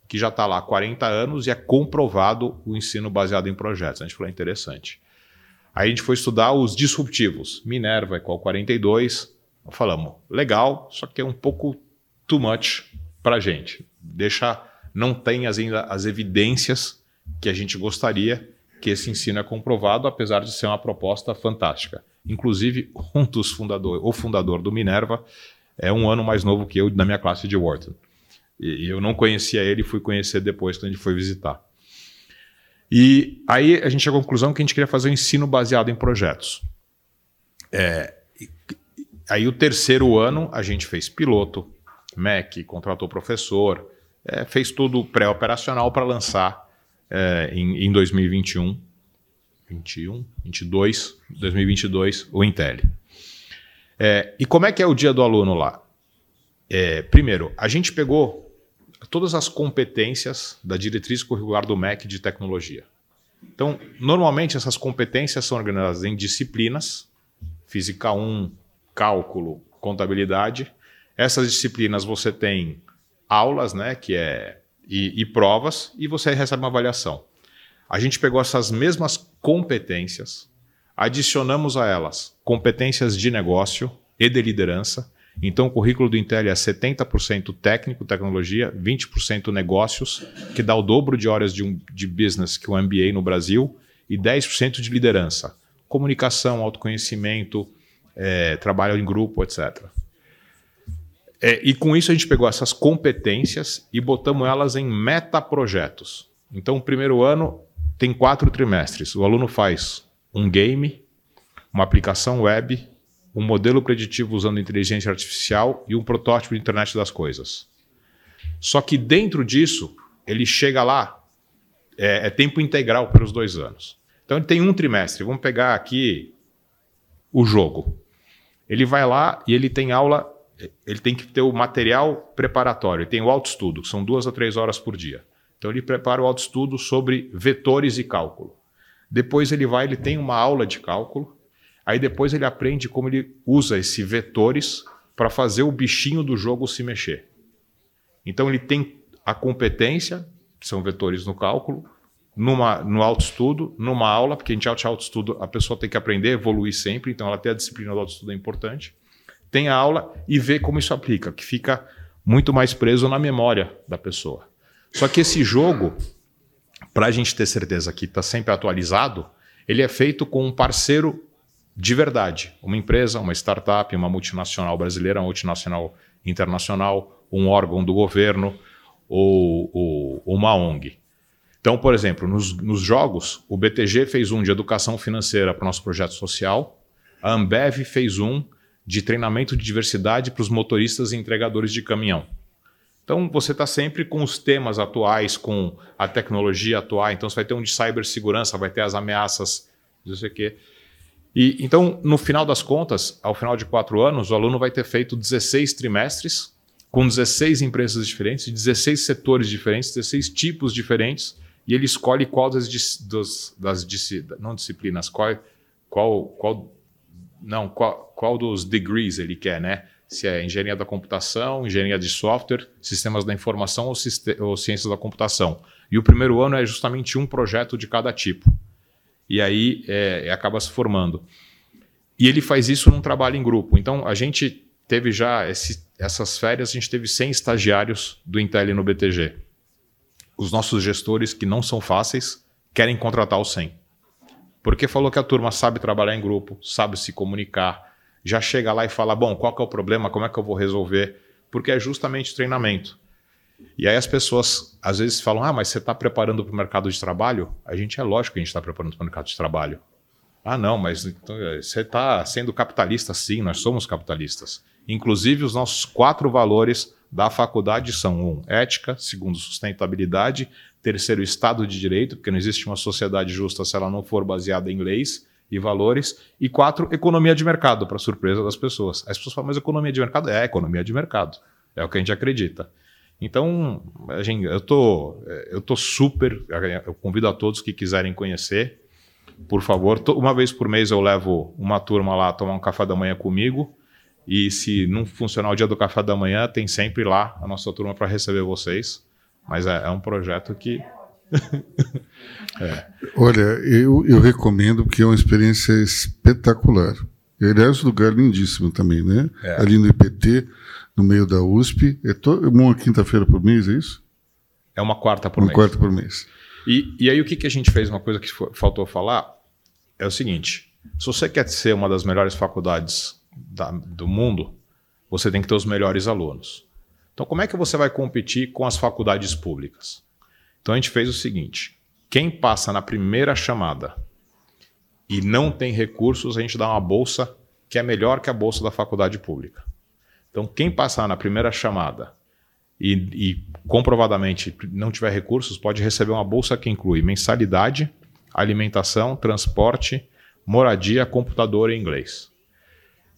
que já está lá há 40 anos e é comprovado o ensino baseado em projetos. A gente falou, é interessante. Aí a gente foi estudar os disruptivos. Minerva é qual 42. Falamos, legal, só que é um pouco too much para a gente. Deixa, não tem ainda as evidências que a gente gostaria que esse ensino é comprovado, apesar de ser uma proposta fantástica. Inclusive, um dos fundadores, o fundador do Minerva, é um ano mais novo que eu na minha classe de Wharton. E eu não conhecia ele, fui conhecer depois quando a gente foi visitar. E aí a gente chegou à conclusão que a gente queria fazer um ensino baseado em projetos. É, aí o terceiro ano a gente fez piloto, MEC, contratou professor, é, fez tudo pré-operacional para lançar é, em, em 2021, 21, 22, 2022, o Intel. É, e como é que é o dia do aluno lá? É, primeiro, a gente pegou todas as competências da diretriz curricular do MEC de tecnologia. Então, normalmente essas competências são organizadas em disciplinas, física 1, cálculo, contabilidade. Essas disciplinas você tem aulas, né, que é e, e provas, e você recebe uma avaliação. A gente pegou essas mesmas competências, adicionamos a elas competências de negócio e de liderança. Então, o currículo do Intel é 70% técnico, tecnologia, 20% negócios, que dá o dobro de horas de, um, de business que um MBA no Brasil, e 10% de liderança, comunicação, autoconhecimento, é, trabalho em grupo, etc. É, e com isso a gente pegou essas competências e botamos elas em metaprojetos. Então, o primeiro ano tem quatro trimestres. O aluno faz um game, uma aplicação web, um modelo preditivo usando inteligência artificial e um protótipo de internet das coisas. Só que dentro disso, ele chega lá, é, é tempo integral pelos dois anos. Então ele tem um trimestre. Vamos pegar aqui o jogo. Ele vai lá e ele tem aula ele tem que ter o material preparatório, ele tem o autoestudo, são duas a três horas por dia. Então ele prepara o autoestudo sobre vetores e cálculo. Depois ele vai, ele tem uma aula de cálculo, aí depois ele aprende como ele usa esses vetores para fazer o bichinho do jogo se mexer. Então ele tem a competência, que são vetores no cálculo, numa, no autoestudo, numa aula, porque a gente autoestudo, a pessoa tem que aprender, evoluir sempre, então ela tem a disciplina do autoestudo é importante tem a aula e vê como isso aplica, que fica muito mais preso na memória da pessoa. Só que esse jogo, para a gente ter certeza que está sempre atualizado, ele é feito com um parceiro de verdade. Uma empresa, uma startup, uma multinacional brasileira, uma multinacional internacional, um órgão do governo ou, ou uma ONG. Então, por exemplo, nos, nos, jogos, o BTG fez um de educação financeira para o nosso projeto social, a Ambev fez um de treinamento de diversidade para os motoristas e entregadores de caminhão. Então, você está sempre com os temas atuais, com a tecnologia atual. Então, você vai ter um de cibersegurança, vai ter as ameaças, não sei o quê. E, então, no final das contas, ao final de quatro anos, o aluno vai ter feito 16 trimestres, com 16 empresas diferentes, 16 setores diferentes, 16 tipos diferentes, e ele escolhe qual das, das, não disciplinas, qual, qual, qual não, qual, qual dos degrees ele quer, né? Se é engenharia da computação, engenharia de software, sistemas da informação ou, ou ciências da computação. E o primeiro ano é justamente um projeto de cada tipo. E aí é, acaba se formando. E ele faz isso num trabalho em grupo. Então a gente teve já esse, essas férias, a gente teve 100 estagiários do Intel no BTG. Os nossos gestores, que não são fáceis, querem contratar os 100. Porque falou que a turma sabe trabalhar em grupo, sabe se comunicar, já chega lá e fala: bom, qual que é o problema, como é que eu vou resolver? Porque é justamente treinamento. E aí as pessoas às vezes falam: ah, mas você está preparando para o mercado de trabalho? A gente é lógico que a gente está preparando para o mercado de trabalho. Ah, não, mas então, você está sendo capitalista sim, nós somos capitalistas. Inclusive, os nossos quatro valores da faculdade são: um, ética, segundo, sustentabilidade, terceiro, Estado de Direito, porque não existe uma sociedade justa se ela não for baseada em leis e valores, e quatro, economia de mercado, para surpresa das pessoas. As pessoas falam, mas economia de mercado é economia de mercado, é o que a gente acredita. Então, gente, eu tô, eu tô super, eu convido a todos que quiserem conhecer, por favor, uma vez por mês eu levo uma turma lá tomar um café da manhã comigo. E se não funcionar o dia do café da manhã, tem sempre lá a nossa turma para receber vocês. Mas é, é um projeto que. *laughs* é. Olha, eu, eu recomendo porque é uma experiência espetacular. Aliás, lugar lindíssimo também, né? É. Ali no IPT, no meio da USP. É to... uma quinta-feira por mês, é isso? É uma quarta por uma mês. Uma quarta por mês. E, e aí o que, que a gente fez? Uma coisa que faltou falar é o seguinte: se você quer ser uma das melhores faculdades da, do mundo, você tem que ter os melhores alunos. Então, como é que você vai competir com as faculdades públicas? Então, a gente fez o seguinte: quem passa na primeira chamada e não tem recursos, a gente dá uma bolsa que é melhor que a bolsa da faculdade pública. Então, quem passar na primeira chamada e, e comprovadamente não tiver recursos, pode receber uma bolsa que inclui mensalidade, alimentação, transporte, moradia, computador e inglês.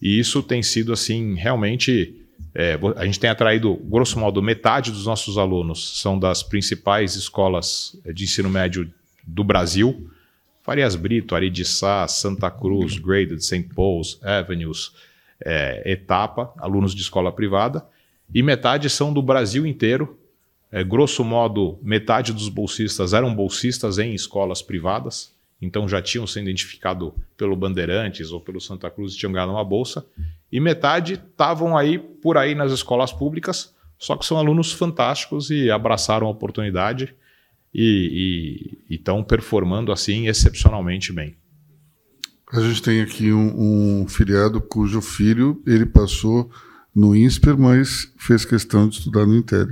E isso tem sido assim, realmente. É, a gente tem atraído, grosso modo, metade dos nossos alunos são das principais escolas de ensino médio do Brasil. Farias Brito, Aridiçá, Santa Cruz, Graded, St. Paul's, Avenues, é, Etapa, alunos de escola privada e metade são do Brasil inteiro. É, grosso modo, metade dos bolsistas eram bolsistas em escolas privadas, então já tinham sido identificados pelo Bandeirantes ou pelo Santa Cruz e tinham ganhado uma bolsa, e metade estavam aí por aí nas escolas públicas, só que são alunos fantásticos e abraçaram a oportunidade e estão performando assim excepcionalmente bem. A gente tem aqui um, um filiado cujo filho ele passou no INSPER, mas fez questão de estudar no Intel.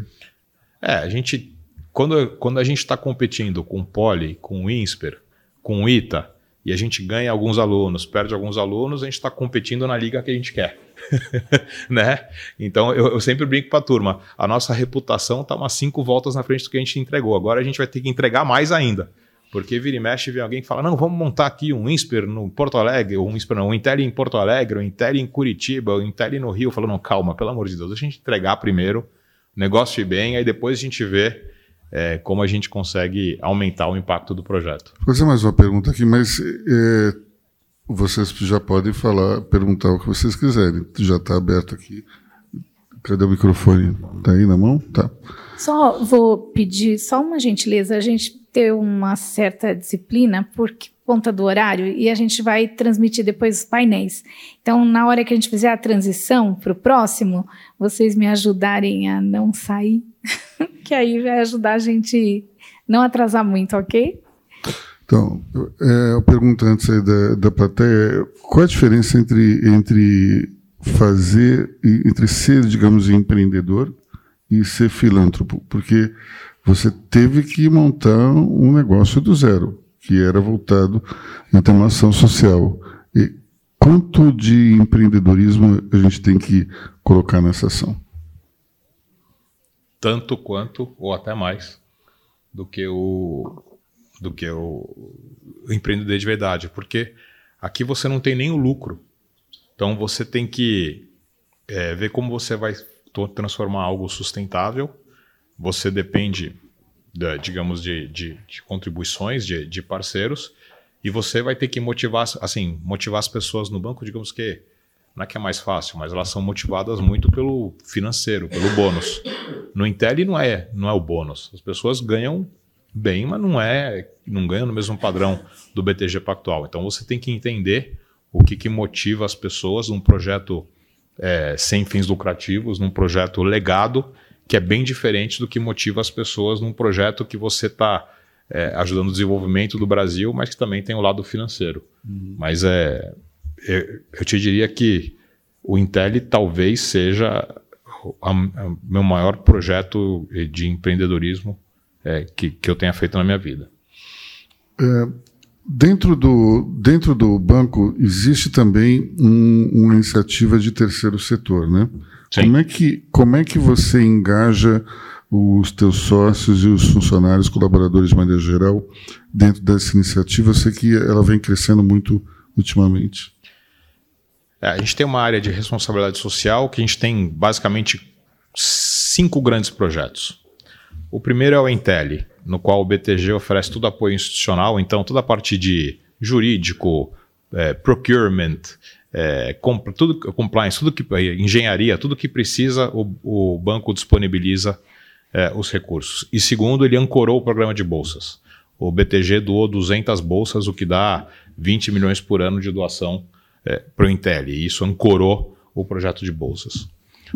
É, a gente, quando, quando a gente está competindo com o Poli, com o INSPER, com o ITA, e a gente ganha alguns alunos, perde alguns alunos, a gente está competindo na liga que a gente quer. *laughs* né? Então eu, eu sempre brinco para a turma: a nossa reputação está umas cinco voltas na frente do que a gente entregou. Agora a gente vai ter que entregar mais ainda. Porque vira e mexe vem alguém que fala: não, vamos montar aqui um INSPER no Porto Alegre, ou um INSPER não, um Intel em Porto Alegre, um Intel em Curitiba, um Intel no Rio. Falando, calma, pelo amor de Deus, deixa a gente entregar primeiro, o negócio ir bem, aí depois a gente vê é, como a gente consegue aumentar o impacto do projeto. Vou fazer mais uma pergunta aqui, mas é, vocês já podem falar, perguntar o que vocês quiserem. Já está aberto aqui. Cadê o microfone? Está aí na mão? Tá. Só vou pedir só uma gentileza. A gente ter uma certa disciplina por conta do horário e a gente vai transmitir depois os painéis. Então, na hora que a gente fizer a transição para o próximo, vocês me ajudarem a não sair, *laughs* que aí vai ajudar a gente não atrasar muito, ok? Então, é, eu pergunto antes aí da, da plateia, qual a diferença entre, entre fazer, entre ser, digamos, empreendedor e ser filântropo? Porque você teve que montar um negócio do zero, que era voltado na ter uma ação social. E quanto de empreendedorismo a gente tem que colocar nessa ação? Tanto quanto, ou até mais, do que o, do que o, empreendedor de verdade, porque aqui você não tem nem o lucro. Então você tem que é, ver como você vai transformar algo sustentável você depende, digamos, de, de, de contribuições de, de, parceiros e você vai ter que motivar, assim, motivar as pessoas no banco, digamos que não é que é mais fácil, mas elas são motivadas muito pelo financeiro, pelo bônus. No Intel não é, não é o bônus. As pessoas ganham bem, mas não é, não ganham no mesmo padrão do BTG Pactual. Então você tem que entender o que, que motiva as pessoas num projeto é, sem fins lucrativos, num projeto legado que é bem diferente do que motiva as pessoas num projeto que você está é, ajudando o desenvolvimento do Brasil, mas que também tem o lado financeiro. Uhum. Mas é, eu, eu, te diria que o Intel talvez seja o meu maior projeto de empreendedorismo é, que, que eu tenha feito na minha vida. É, dentro, do, dentro do banco existe também um, uma iniciativa de terceiro setor, né? Como é, que, como é que você engaja os teus sócios e os funcionários, colaboradores de maneira geral, dentro dessa iniciativa? Eu sei que ela vem crescendo muito ultimamente. É, a gente tem uma área de responsabilidade social que a gente tem basicamente cinco grandes projetos. O primeiro é o Intel, no qual o BTG oferece todo apoio institucional, então toda a parte de jurídico, é, procurement, é, comp tudo, compliance, tudo que, engenharia, tudo que precisa, o, o banco disponibiliza é, os recursos. E segundo, ele ancorou o programa de bolsas. O BTG doou 200 bolsas, o que dá 20 milhões por ano de doação é, para o Intel. E isso ancorou o projeto de bolsas.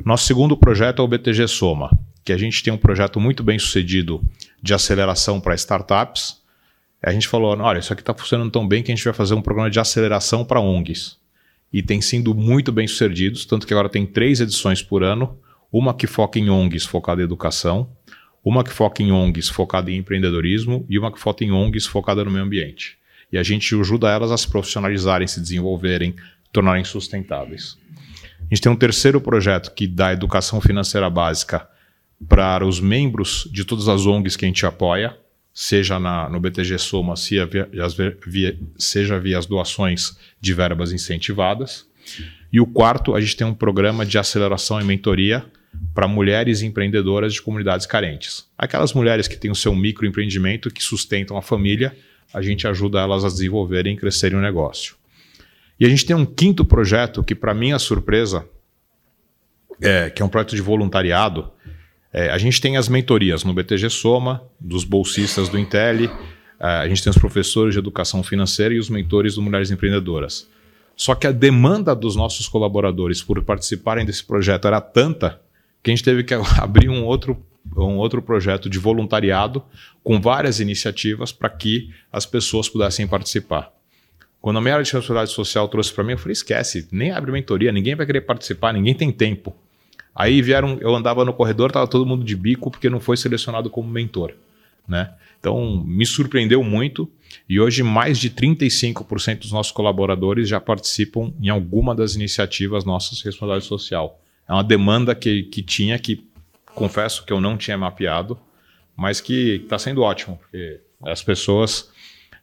Nosso segundo projeto é o BTG Soma, que a gente tem um projeto muito bem sucedido de aceleração para startups. A gente falou, olha, isso aqui está funcionando tão bem que a gente vai fazer um programa de aceleração para ONGs. E tem sido muito bem sucedidos, tanto que agora tem três edições por ano, uma que foca em ONGs focada em educação, uma que foca em ONGs focada em empreendedorismo e uma que foca em ONGs focada no meio ambiente. E a gente ajuda elas a se profissionalizarem, se desenvolverem, tornarem sustentáveis. A gente tem um terceiro projeto que dá educação financeira básica para os membros de todas as ONGs que a gente apoia, seja na, no BTG Soma, seja via, via, seja via as doações de verbas incentivadas. E o quarto, a gente tem um programa de aceleração e mentoria para mulheres empreendedoras de comunidades carentes. Aquelas mulheres que têm o seu microempreendimento, que sustentam a família, a gente ajuda elas a desenvolverem e crescerem o negócio. E a gente tem um quinto projeto que, para minha surpresa, é, que é um projeto de voluntariado. É, a gente tem as mentorias no BTG Soma, dos bolsistas do Intel, é, a gente tem os professores de educação financeira e os mentores do Mulheres Empreendedoras. Só que a demanda dos nossos colaboradores por participarem desse projeto era tanta que a gente teve que *laughs* abrir um outro, um outro projeto de voluntariado com várias iniciativas para que as pessoas pudessem participar. Quando a minha área de responsabilidade social trouxe para mim, eu falei: esquece, nem abre mentoria, ninguém vai querer participar, ninguém tem tempo. Aí vieram, eu andava no corredor, tava todo mundo de bico porque não foi selecionado como mentor, né? Então, me surpreendeu muito e hoje mais de 35% dos nossos colaboradores já participam em alguma das iniciativas nossas de responsabilidade social. É uma demanda que, que tinha, que confesso que eu não tinha mapeado, mas que está sendo ótimo, porque as pessoas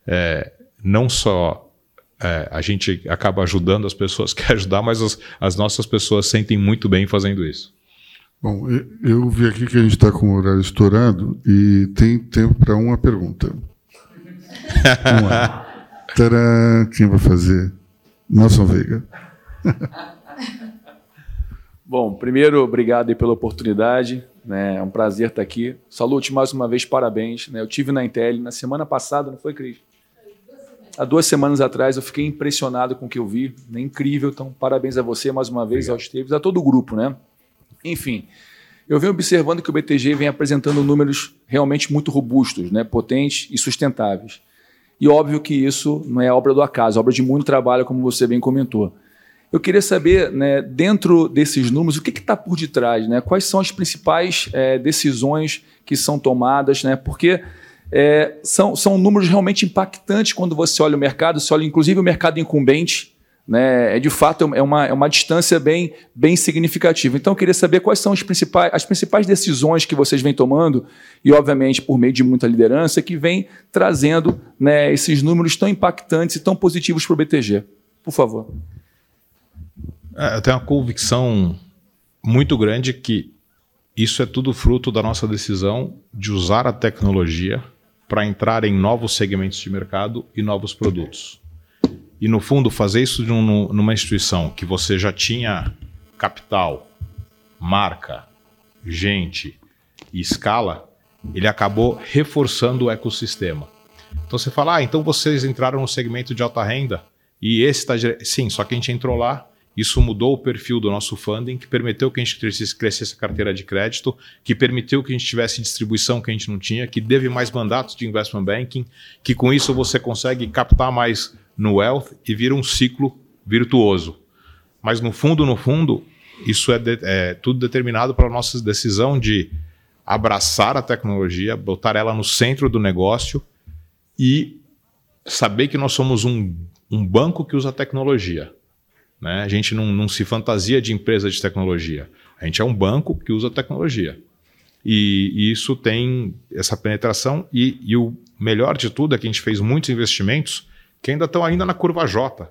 é, não só é, a gente acaba ajudando as pessoas *laughs* que ajudar, mas as, as, nossas pessoas sentem muito bem fazendo isso. Bom, eu vi aqui que a gente está com o horário estourado e tem tempo para uma pergunta. *laughs* Uma. Tcharam, quem vai fazer? Nelson Veiga. *laughs* Bom, primeiro, obrigado pela oportunidade. Né? É um prazer estar aqui. Salute mais uma vez, parabéns. Né? Eu tive na Intel na semana passada, não foi, Cris? há duas semanas atrás eu fiquei impressionado com o que eu vi, né? incrível. Então, parabéns a você mais uma vez, aos Esteves, a todo o grupo, né? Enfim, eu venho observando que o BTG vem apresentando números realmente muito robustos, né? potentes e sustentáveis. E óbvio que isso não é obra do acaso, é obra de muito trabalho, como você bem comentou. Eu queria saber, né, dentro desses números, o que está por detrás, né? Quais são as principais é, decisões que são tomadas, né? Porque é, são, são números realmente impactantes quando você olha o mercado, você olha inclusive o mercado incumbente, né, é de fato é uma, é uma distância bem, bem significativa. Então, eu queria saber quais são as principais, as principais decisões que vocês vêm tomando, e obviamente por meio de muita liderança, que vem trazendo né, esses números tão impactantes e tão positivos para o BTG. Por favor. É, eu tenho uma convicção muito grande que isso é tudo fruto da nossa decisão de usar a tecnologia para entrar em novos segmentos de mercado e novos produtos. E, no fundo, fazer isso numa instituição que você já tinha capital, marca, gente e escala, ele acabou reforçando o ecossistema. Então você fala, ah, então vocês entraram no segmento de alta renda e esse está. Sim, só que a gente entrou lá isso mudou o perfil do nosso funding, que permitiu que a gente crescesse, a carteira de crédito, que permitiu que a gente tivesse distribuição que a gente não tinha, que deve mais mandatos de investment banking, que com isso você consegue captar mais no wealth e vira um ciclo virtuoso. Mas no fundo, no fundo, isso é, de, é tudo determinado pela nossa decisão de abraçar a tecnologia, botar ela no centro do negócio e saber que nós somos um, um banco que usa tecnologia. Né? A gente não, não se fantasia de empresa de tecnologia. A gente é um banco que usa tecnologia. E, e isso tem essa penetração. E, e, o melhor de tudo é que a gente fez muitos investimentos que ainda estão ainda na curva J.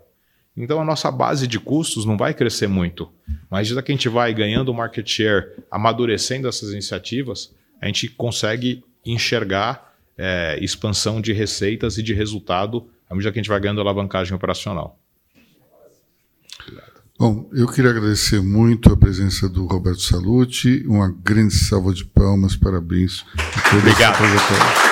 Então a nossa base de custos não vai crescer muito. Mas já que a gente vai ganhando market share, amadurecendo essas iniciativas, a gente consegue enxergar é, expansão de receitas e de resultado à medida que a gente vai ganhando alavancagem operacional. Bom, eu queria agradecer muito a presença do Roberto Salute, uma grande salva de palmas, parabéns. Obrigado.